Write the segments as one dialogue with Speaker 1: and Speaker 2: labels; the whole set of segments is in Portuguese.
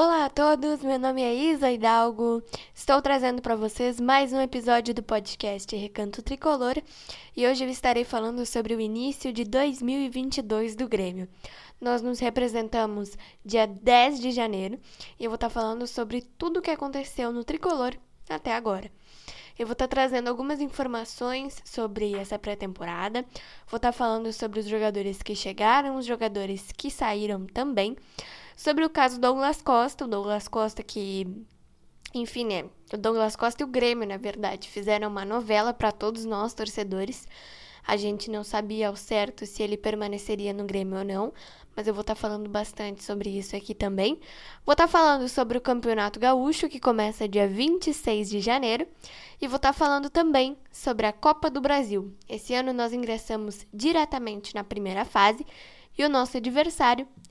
Speaker 1: Olá a todos, meu nome é Isa Hidalgo. Estou trazendo para vocês mais um episódio do podcast Recanto Tricolor e hoje eu estarei falando sobre o início de 2022 do Grêmio. Nós nos representamos dia 10 de janeiro e eu vou estar falando sobre tudo o que aconteceu no Tricolor até agora. Eu vou estar trazendo algumas informações sobre essa pré-temporada. Vou estar falando sobre os jogadores que chegaram, os jogadores que saíram também. Sobre o caso Douglas Costa, o Douglas Costa que enfim, né? O Douglas Costa e o Grêmio, na verdade, fizeram uma novela para todos nós torcedores. A gente não sabia ao certo se ele permaneceria no Grêmio ou não, mas eu vou estar tá falando bastante sobre isso aqui também. Vou estar tá falando sobre o Campeonato Gaúcho, que começa dia 26 de janeiro, e vou estar tá falando também sobre a Copa do Brasil. Esse ano nós ingressamos diretamente na primeira fase e o nosso adversário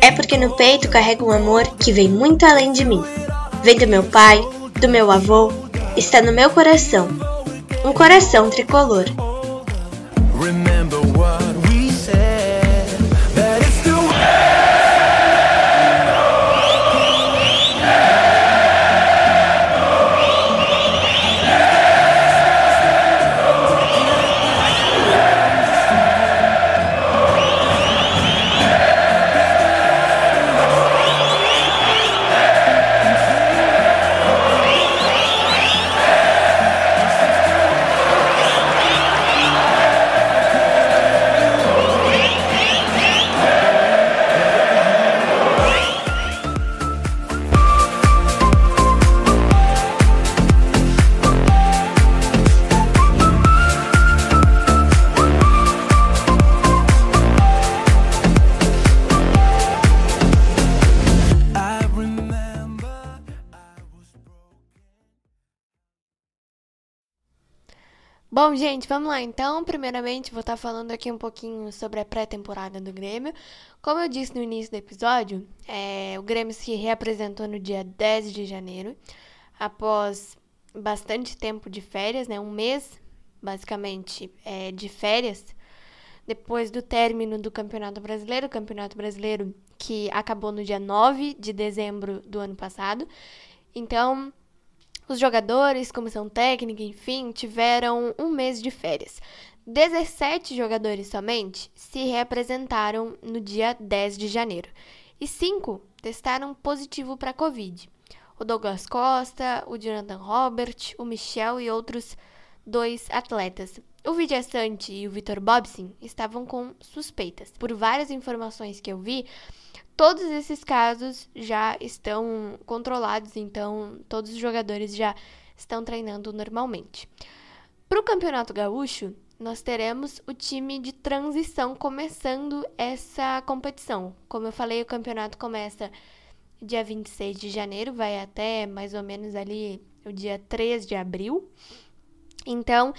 Speaker 2: é porque no peito carrego um amor que vem muito além de mim. Vem do meu pai, do meu avô, está no meu coração. Um coração tricolor.
Speaker 1: Bom, gente, vamos lá então. Primeiramente, vou estar falando aqui um pouquinho sobre a pré-temporada do Grêmio. Como eu disse no início do episódio, é, o Grêmio se reapresentou no dia 10 de janeiro, após bastante tempo de férias, né? Um mês, basicamente, é, de férias, depois do término do Campeonato Brasileiro. Campeonato Brasileiro que acabou no dia 9 de dezembro do ano passado. Então, os jogadores, comissão técnica, enfim, tiveram um mês de férias. 17 jogadores somente se reapresentaram no dia 10 de janeiro e 5 testaram positivo para Covid. O Douglas Costa, o Jonathan Robert, o Michel e outros dois atletas. O Vidia Sante e o Vitor Bobson estavam com suspeitas. Por várias informações que eu vi, todos esses casos já estão controlados, então todos os jogadores já estão treinando normalmente. Para o Campeonato Gaúcho, nós teremos o time de transição começando essa competição. Como eu falei, o campeonato começa dia 26 de janeiro, vai até mais ou menos ali o dia 3 de abril. Então,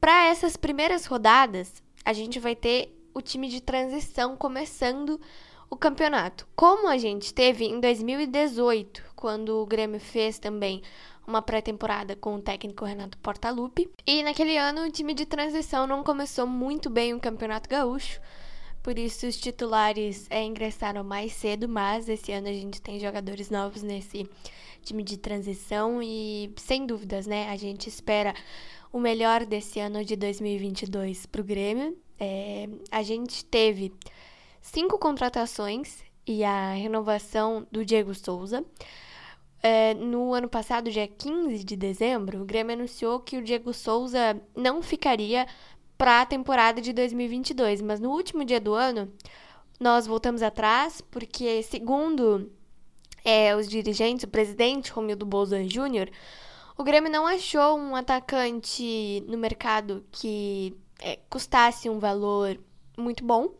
Speaker 1: para essas primeiras rodadas, a gente vai ter o time de transição começando o campeonato. Como a gente teve em 2018, quando o Grêmio fez também uma pré-temporada com o técnico Renato Portaluppi. E naquele ano o time de transição não começou muito bem o Campeonato Gaúcho. Por isso os titulares é, ingressaram mais cedo, mas esse ano a gente tem jogadores novos nesse time de transição e sem dúvidas, né? A gente espera o melhor desse ano de 2022 para o Grêmio. É, a gente teve cinco contratações e a renovação do Diego Souza. É, no ano passado, dia 15 de dezembro, o Grêmio anunciou que o Diego Souza não ficaria para a temporada de 2022, mas no último dia do ano nós voltamos atrás porque, segundo é, os dirigentes, o presidente Romildo Bolzan Júnior, o Grêmio não achou um atacante no mercado que é, custasse um valor muito bom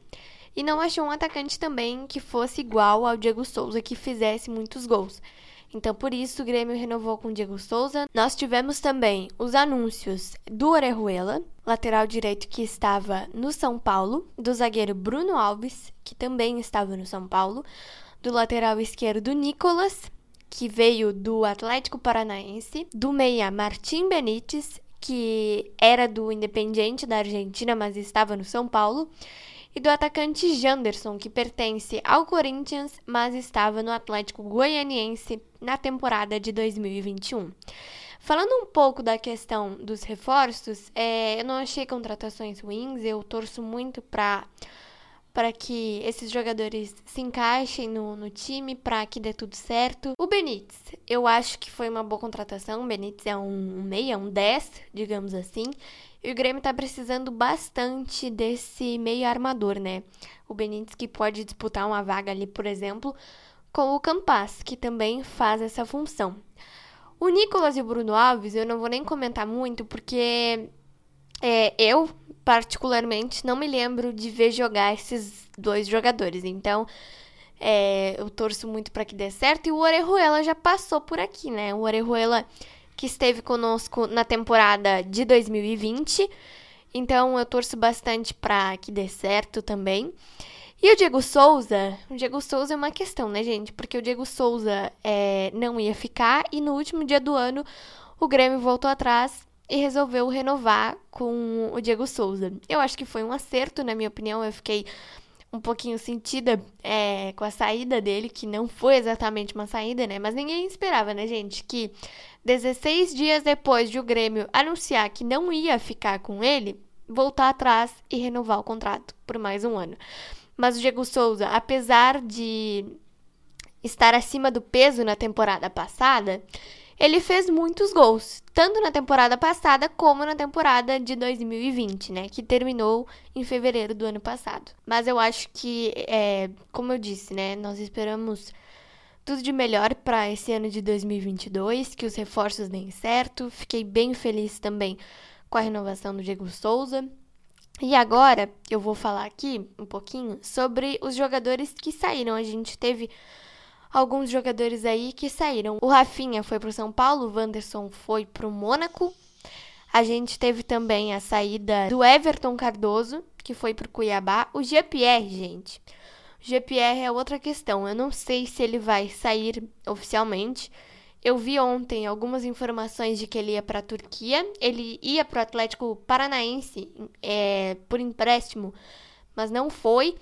Speaker 1: e não achou um atacante também que fosse igual ao Diego Souza, que fizesse muitos gols. Então, por isso, o Grêmio renovou com o Diego Souza. Nós tivemos também os anúncios do Orejuela, lateral direito que estava no São Paulo, do zagueiro Bruno Alves, que também estava no São Paulo, do lateral esquerdo Nicolas, que veio do Atlético Paranaense, do meia Martim Benítez, que era do Independiente da Argentina, mas estava no São Paulo, e do atacante Janderson, que pertence ao Corinthians, mas estava no Atlético Goianiense na temporada de 2021. Falando um pouco da questão dos reforços, é, eu não achei contratações ruins, eu torço muito para para que esses jogadores se encaixem no, no time, para que dê tudo certo. O Benítez, eu acho que foi uma boa contratação. O Benítez é um meia, um 10, digamos assim. E o Grêmio tá precisando bastante desse meio armador, né? O Benítez que pode disputar uma vaga ali, por exemplo, com o Campas, que também faz essa função. O Nicolas e o Bruno Alves, eu não vou nem comentar muito, porque é, eu, particularmente, não me lembro de ver jogar esses dois jogadores. Então, é, eu torço muito para que dê certo. E o Orejuela já passou por aqui, né? O Orejuela que esteve conosco na temporada de 2020. Então, eu torço bastante para que dê certo também. E o Diego Souza, o Diego Souza é uma questão, né, gente? Porque o Diego Souza é, não ia ficar e no último dia do ano o Grêmio voltou atrás e resolveu renovar com o Diego Souza. Eu acho que foi um acerto, na minha opinião. Eu fiquei um pouquinho sentida é, com a saída dele, que não foi exatamente uma saída, né? Mas ninguém esperava, né, gente? Que 16 dias depois de o Grêmio anunciar que não ia ficar com ele, voltar atrás e renovar o contrato por mais um ano. Mas o Diego Souza, apesar de estar acima do peso na temporada passada, ele fez muitos gols, tanto na temporada passada como na temporada de 2020, né? Que terminou em fevereiro do ano passado. Mas eu acho que, é, como eu disse, né? Nós esperamos tudo de melhor para esse ano de 2022, que os reforços deem certo. Fiquei bem feliz também com a renovação do Diego Souza. E agora eu vou falar aqui um pouquinho sobre os jogadores que saíram. A gente teve alguns jogadores aí que saíram. O Rafinha foi para o São Paulo, o Wanderson foi para o Mônaco. A gente teve também a saída do Everton Cardoso, que foi para o Cuiabá. O GPR, gente. O GPR é outra questão. Eu não sei se ele vai sair oficialmente. Eu vi ontem algumas informações de que ele ia para a Turquia. Ele ia para o Atlético Paranaense é, por empréstimo, mas não foi.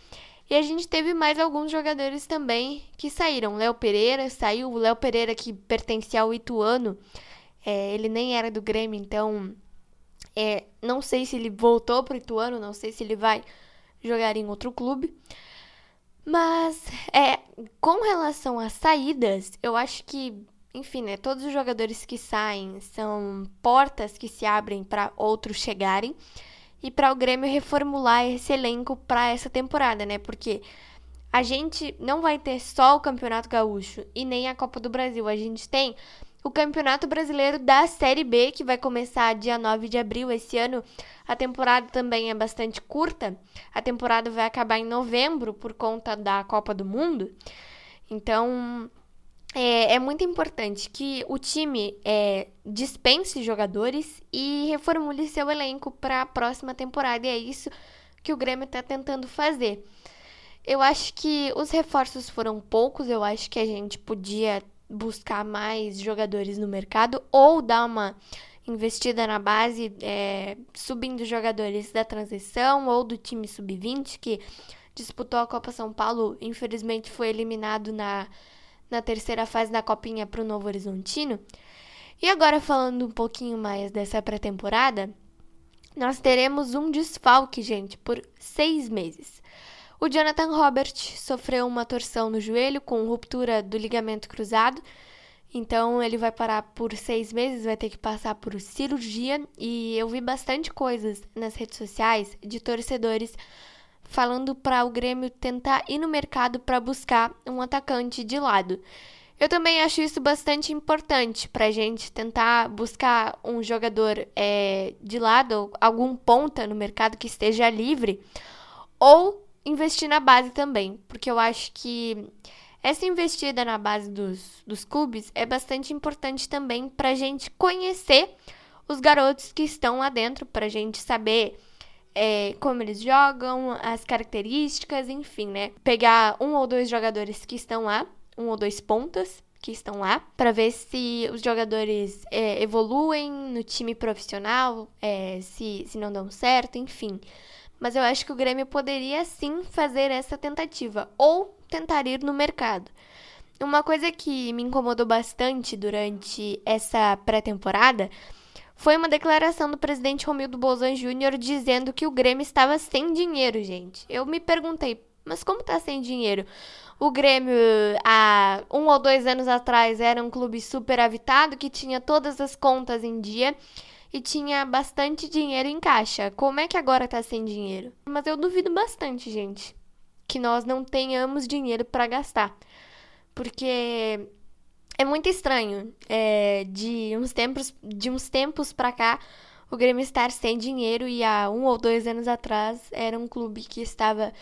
Speaker 1: E a gente teve mais alguns jogadores também que saíram. Léo Pereira saiu, o Léo Pereira que pertencia ao Ituano, é, ele nem era do Grêmio, então é, não sei se ele voltou pro Ituano, não sei se ele vai jogar em outro clube. Mas é, com relação às saídas, eu acho que, enfim, né, todos os jogadores que saem são portas que se abrem para outros chegarem e para o Grêmio reformular esse elenco para essa temporada, né? Porque a gente não vai ter só o Campeonato Gaúcho e nem a Copa do Brasil. A gente tem o Campeonato Brasileiro da Série B, que vai começar dia 9 de abril esse ano. A temporada também é bastante curta. A temporada vai acabar em novembro por conta da Copa do Mundo. Então, é, é, muito importante que o time é, dispense jogadores e reformule seu elenco para a próxima temporada. E é isso que o Grêmio está tentando fazer. Eu acho que os reforços foram poucos. Eu acho que a gente podia buscar mais jogadores no mercado ou dar uma investida na base, é, subindo jogadores da transição ou do time sub-20 que disputou a Copa São Paulo. Infelizmente foi eliminado na na terceira fase da Copinha para o Novo Horizontino. E agora, falando um pouquinho mais dessa pré-temporada, nós teremos um desfalque, gente, por seis meses. O Jonathan Robert sofreu uma torção no joelho com ruptura do ligamento cruzado, então ele vai parar por seis meses, vai ter que passar por cirurgia. E eu vi bastante coisas nas redes sociais de torcedores falando para o Grêmio tentar ir no mercado para buscar um atacante de lado. Eu também acho isso bastante importante para a gente tentar buscar um jogador é, de lado, algum ponta no mercado que esteja livre, ou investir na base também, porque eu acho que essa investida na base dos, dos clubes é bastante importante também para a gente conhecer os garotos que estão lá dentro, para a gente saber é, como eles jogam, as características, enfim, né? Pegar um ou dois jogadores que estão lá, um ou dois pontas que estão lá, para ver se os jogadores é, evoluem no time profissional, é, se, se não dão certo, enfim. Mas eu acho que o Grêmio poderia sim fazer essa tentativa, ou tentar ir no mercado. Uma coisa que me incomodou bastante durante essa pré-temporada foi uma declaração do presidente Romildo Bolzan Júnior dizendo que o Grêmio estava sem dinheiro, gente. Eu me perguntei, mas como tá sem dinheiro? O Grêmio, há um ou dois anos atrás, era um clube super avitado que tinha todas as contas em dia e tinha bastante dinheiro em caixa. Como é que agora tá sem dinheiro? Mas eu duvido bastante, gente, que nós não tenhamos dinheiro para gastar. Porque é muito estranho. É, de uns tempos, de uns tempos para cá, o Grêmio estar sem dinheiro e há um ou dois anos atrás era um clube que estava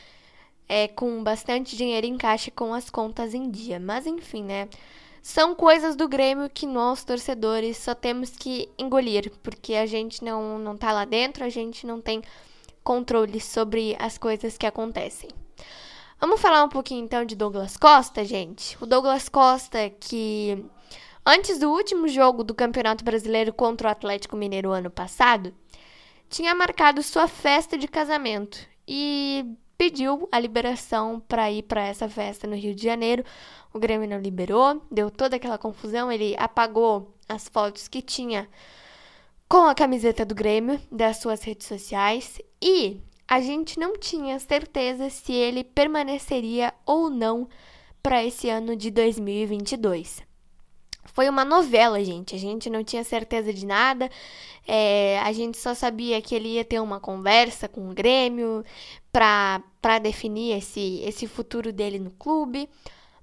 Speaker 1: é, com bastante dinheiro em caixa com as contas em dia. Mas enfim, né? São coisas do Grêmio que nós, torcedores, só temos que engolir, porque a gente não, não tá lá dentro, a gente não tem controle sobre as coisas que acontecem. Vamos falar um pouquinho então de Douglas Costa, gente. O Douglas Costa, que antes do último jogo do Campeonato Brasileiro contra o Atlético Mineiro ano passado, tinha marcado sua festa de casamento e pediu a liberação para ir para essa festa no Rio de Janeiro. O Grêmio não liberou, deu toda aquela confusão, ele apagou as fotos que tinha com a camiseta do Grêmio das suas redes sociais e a gente não tinha certeza se ele permaneceria ou não para esse ano de 2022. Foi uma novela, gente. A gente não tinha certeza de nada. É, a gente só sabia que ele ia ter uma conversa com o Grêmio para definir esse, esse futuro dele no clube.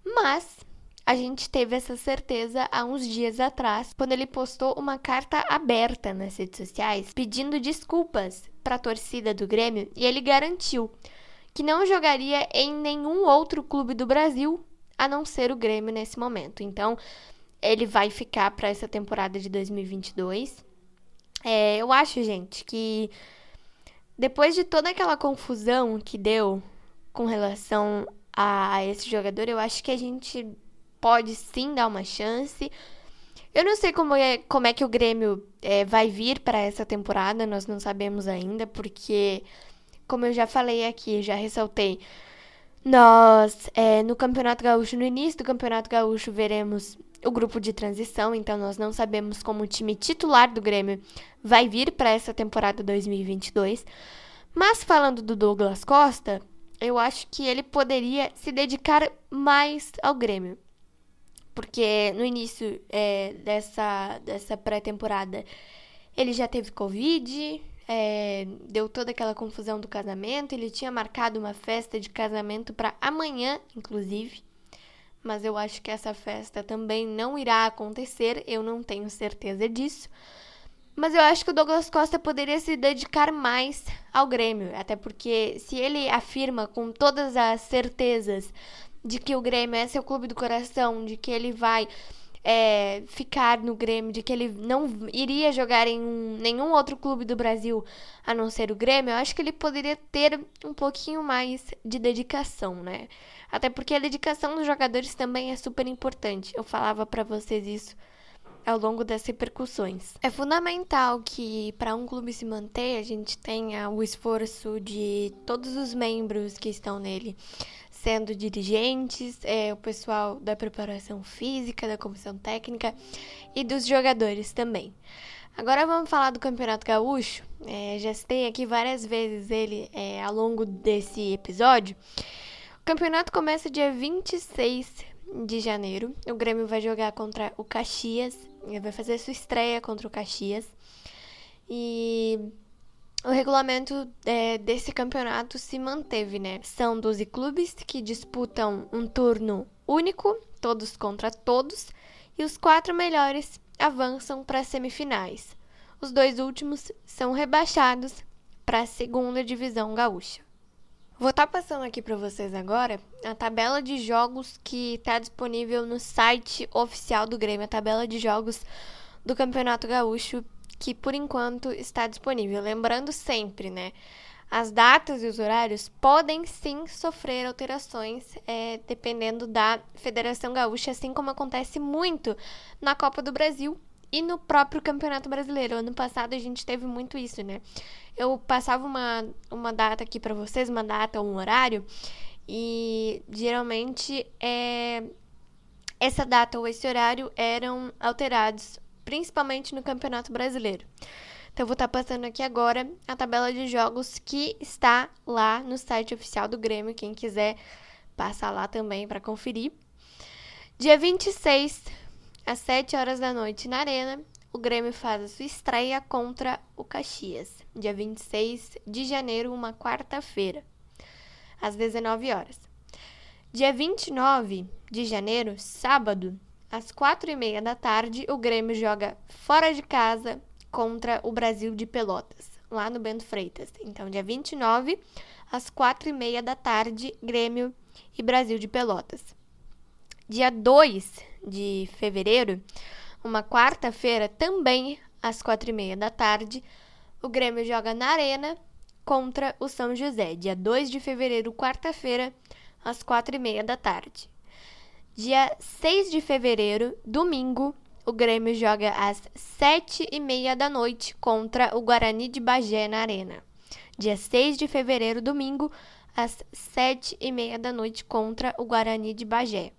Speaker 1: Mas a gente teve essa certeza há uns dias atrás, quando ele postou uma carta aberta nas redes sociais pedindo desculpas para a torcida do Grêmio e ele garantiu que não jogaria em nenhum outro clube do Brasil a não ser o Grêmio nesse momento. Então, ele vai ficar para essa temporada de 2022. É, eu acho, gente, que depois de toda aquela confusão que deu com relação a esse jogador, eu acho que a gente pode sim dar uma chance. Eu não sei como é, como é que o Grêmio é, vai vir para essa temporada, nós não sabemos ainda, porque, como eu já falei aqui, já ressaltei, nós é, no Campeonato Gaúcho, no início do Campeonato Gaúcho, veremos o grupo de transição, então nós não sabemos como o time titular do Grêmio vai vir para essa temporada 2022. Mas falando do Douglas Costa, eu acho que ele poderia se dedicar mais ao Grêmio porque no início é, dessa, dessa pré-temporada ele já teve Covid, é, deu toda aquela confusão do casamento. Ele tinha marcado uma festa de casamento para amanhã, inclusive. Mas eu acho que essa festa também não irá acontecer, eu não tenho certeza disso. Mas eu acho que o Douglas Costa poderia se dedicar mais ao Grêmio, até porque se ele afirma com todas as certezas de que o Grêmio é seu clube do coração, de que ele vai é, ficar no Grêmio, de que ele não iria jogar em um, nenhum outro clube do Brasil a não ser o Grêmio, eu acho que ele poderia ter um pouquinho mais de dedicação, né? Até porque a dedicação dos jogadores também é super importante. Eu falava para vocês isso ao longo das repercussões. É fundamental que para um clube se manter, a gente tenha o esforço de todos os membros que estão nele sendo dirigentes, é, o pessoal da preparação física, da comissão técnica e dos jogadores também. Agora vamos falar do Campeonato Gaúcho. É, já citei aqui várias vezes ele é, ao longo desse episódio. O campeonato começa dia 26 de janeiro. O Grêmio vai jogar contra o Caxias. Vai fazer sua estreia contra o Caxias. E o regulamento é, desse campeonato se manteve, né? São 12 clubes que disputam um turno único, todos contra todos, e os quatro melhores avançam para as semifinais. Os dois últimos são rebaixados para a segunda divisão gaúcha. Vou estar tá passando aqui para vocês agora a tabela de jogos que está disponível no site oficial do Grêmio, a tabela de jogos do Campeonato Gaúcho, que por enquanto está disponível. Lembrando sempre, né? As datas e os horários podem sim sofrer alterações é, dependendo da Federação Gaúcha, assim como acontece muito na Copa do Brasil e no próprio Campeonato Brasileiro. Ano passado a gente teve muito isso, né? Eu passava uma, uma data aqui para vocês, uma data, um horário, e geralmente é, essa data ou esse horário eram alterados, principalmente no Campeonato Brasileiro. Então, eu vou estar tá passando aqui agora a tabela de jogos que está lá no site oficial do Grêmio. Quem quiser passar lá também para conferir. Dia 26, às 7 horas da noite, na Arena, o Grêmio faz a sua estreia contra o Caxias. Dia 26 de janeiro, uma quarta-feira, às 19 horas. Dia 29 de janeiro, sábado, às 4 e meia da tarde, o Grêmio joga fora de casa contra o Brasil de Pelotas, lá no Bento Freitas. Então, dia 29, às 4 e meia da tarde, Grêmio e Brasil de Pelotas. Dia 2 de fevereiro, uma quarta-feira, também às 4 e meia da tarde, o Grêmio joga na Arena contra o São José. Dia 2 de fevereiro, quarta-feira, às 4 e meia da tarde. Dia 6 de fevereiro, domingo, o Grêmio joga às sete e meia da noite contra o Guarani de Bagé na Arena. Dia 6 de fevereiro, domingo, às sete e meia da noite contra o Guarani de Bagé.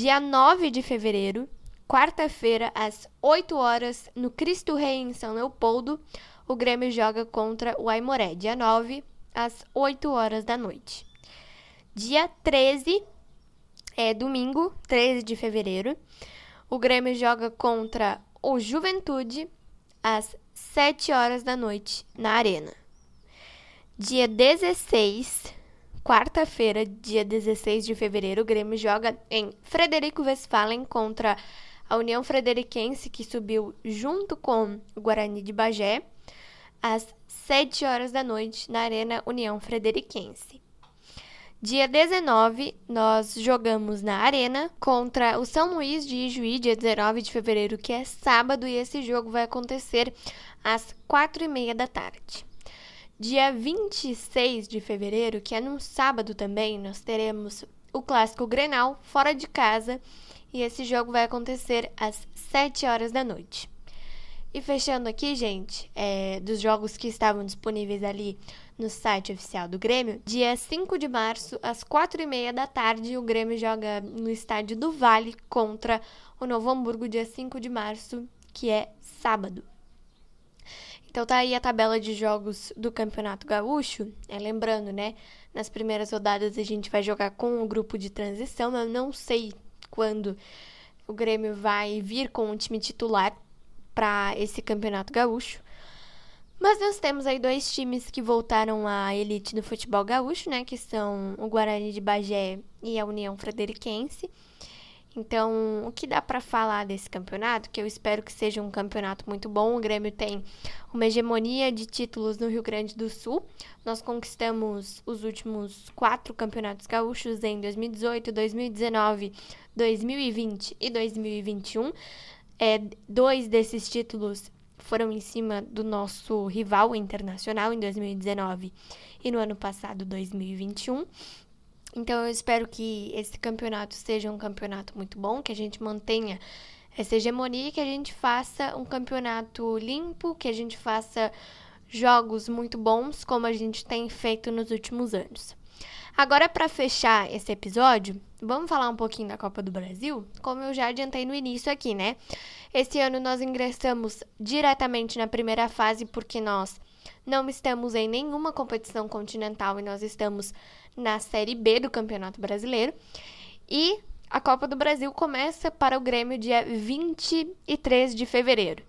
Speaker 1: Dia 9 de fevereiro, quarta-feira, às 8 horas, no Cristo Rei em São Leopoldo, o Grêmio joga contra o Aimoré. Dia 9, às 8 horas da noite. Dia 13, é domingo, 13 de fevereiro, o Grêmio joga contra o Juventude às 7 horas da noite na Arena. Dia 16, quarta-feira, dia 16 de fevereiro, o Grêmio joga em Frederico Westphalen contra a União Frederiquense, que subiu junto com o Guarani de Bagé, às 7 horas da noite na Arena União Frederiquense. Dia 19, nós jogamos na Arena contra o São Luís de Ijuí, dia 19 de fevereiro, que é sábado, e esse jogo vai acontecer às 4 e meia da tarde. Dia 26 de fevereiro, que é num sábado também, nós teremos o clássico Grenal fora de casa, e esse jogo vai acontecer às 7 horas da noite. E fechando aqui, gente, é, dos jogos que estavam disponíveis ali no site oficial do Grêmio, dia 5 de março, às 4h30 da tarde, o Grêmio joga no estádio do Vale contra o Novo Hamburgo, dia 5 de março, que é sábado. Então tá aí a tabela de jogos do Campeonato Gaúcho. É, lembrando, né? Nas primeiras rodadas a gente vai jogar com o grupo de transição. Eu não sei quando o Grêmio vai vir com o time titular para esse campeonato gaúcho. Mas nós temos aí dois times que voltaram à elite do futebol gaúcho, né? Que são o Guarani de Bagé e a União Frederiquense. Então, o que dá para falar desse campeonato? Que eu espero que seja um campeonato muito bom. O Grêmio tem uma hegemonia de títulos no Rio Grande do Sul. Nós conquistamos os últimos quatro campeonatos gaúchos em 2018, 2019, 2020 e 2021. É, dois desses títulos foram em cima do nosso rival internacional em 2019 e no ano passado, 2021. Então eu espero que esse campeonato seja um campeonato muito bom, que a gente mantenha essa hegemonia, que a gente faça um campeonato limpo, que a gente faça jogos muito bons, como a gente tem feito nos últimos anos. Agora, para fechar esse episódio, vamos falar um pouquinho da Copa do Brasil? Como eu já adiantei no início aqui, né? Esse ano nós ingressamos diretamente na primeira fase porque nós não estamos em nenhuma competição continental e nós estamos na Série B do Campeonato Brasileiro. E a Copa do Brasil começa para o Grêmio dia 23 de fevereiro.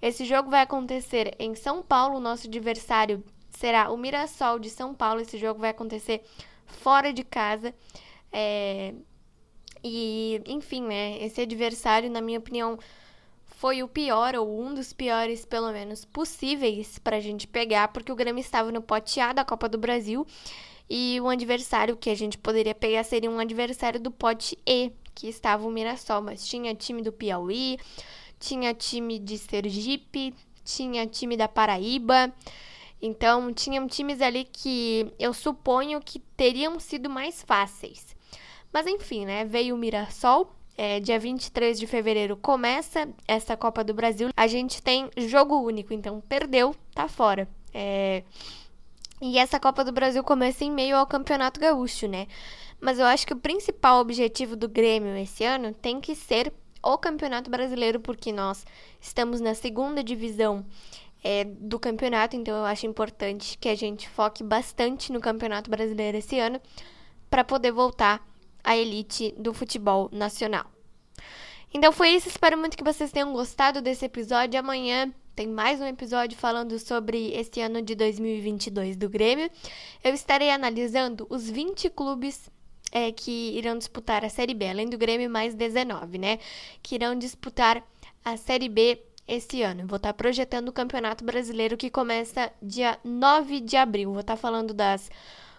Speaker 1: Esse jogo vai acontecer em São Paulo. Nosso adversário será o Mirassol de São Paulo. Esse jogo vai acontecer fora de casa. É... E, enfim, né? Esse adversário, na minha opinião, foi o pior, ou um dos piores, pelo menos, possíveis para a gente pegar, porque o Grêmio estava no pote A da Copa do Brasil E o adversário que a gente poderia pegar seria um adversário do pote E, que estava o Mirassol, mas tinha time do Piauí, tinha time de Sergipe, tinha time da Paraíba. Então, tinham times ali que eu suponho que teriam sido mais fáceis. Mas enfim, né? Veio o Mirassol. É, dia 23 de fevereiro começa essa Copa do Brasil. A gente tem jogo único, então perdeu, tá fora. É... E essa Copa do Brasil começa em meio ao Campeonato Gaúcho, né? Mas eu acho que o principal objetivo do Grêmio esse ano tem que ser o Campeonato Brasileiro, porque nós estamos na segunda divisão é, do campeonato, então eu acho importante que a gente foque bastante no Campeonato Brasileiro esse ano para poder voltar à elite do futebol nacional. Então foi isso, espero muito que vocês tenham gostado desse episódio. Amanhã tem mais um episódio falando sobre esse ano de 2022 do Grêmio. Eu estarei analisando os 20 clubes é, que irão disputar a Série B, além do Grêmio, mais 19, né? Que irão disputar a Série B esse ano. Vou estar projetando o Campeonato Brasileiro que começa dia 9 de abril. Vou estar falando das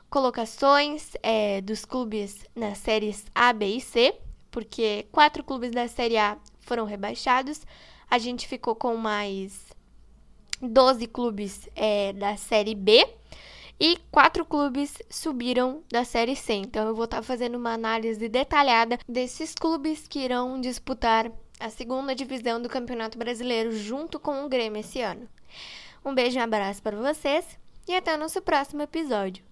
Speaker 1: colocações é, dos clubes nas séries A, B e C, porque quatro clubes da Série A foram rebaixados. A gente ficou com mais 12 clubes é, da Série B. E quatro clubes subiram da Série C. Então eu vou estar tá fazendo uma análise detalhada desses clubes que irão disputar a segunda divisão do Campeonato Brasileiro junto com o Grêmio esse ano. Um beijo e um abraço para vocês e até o nosso próximo episódio.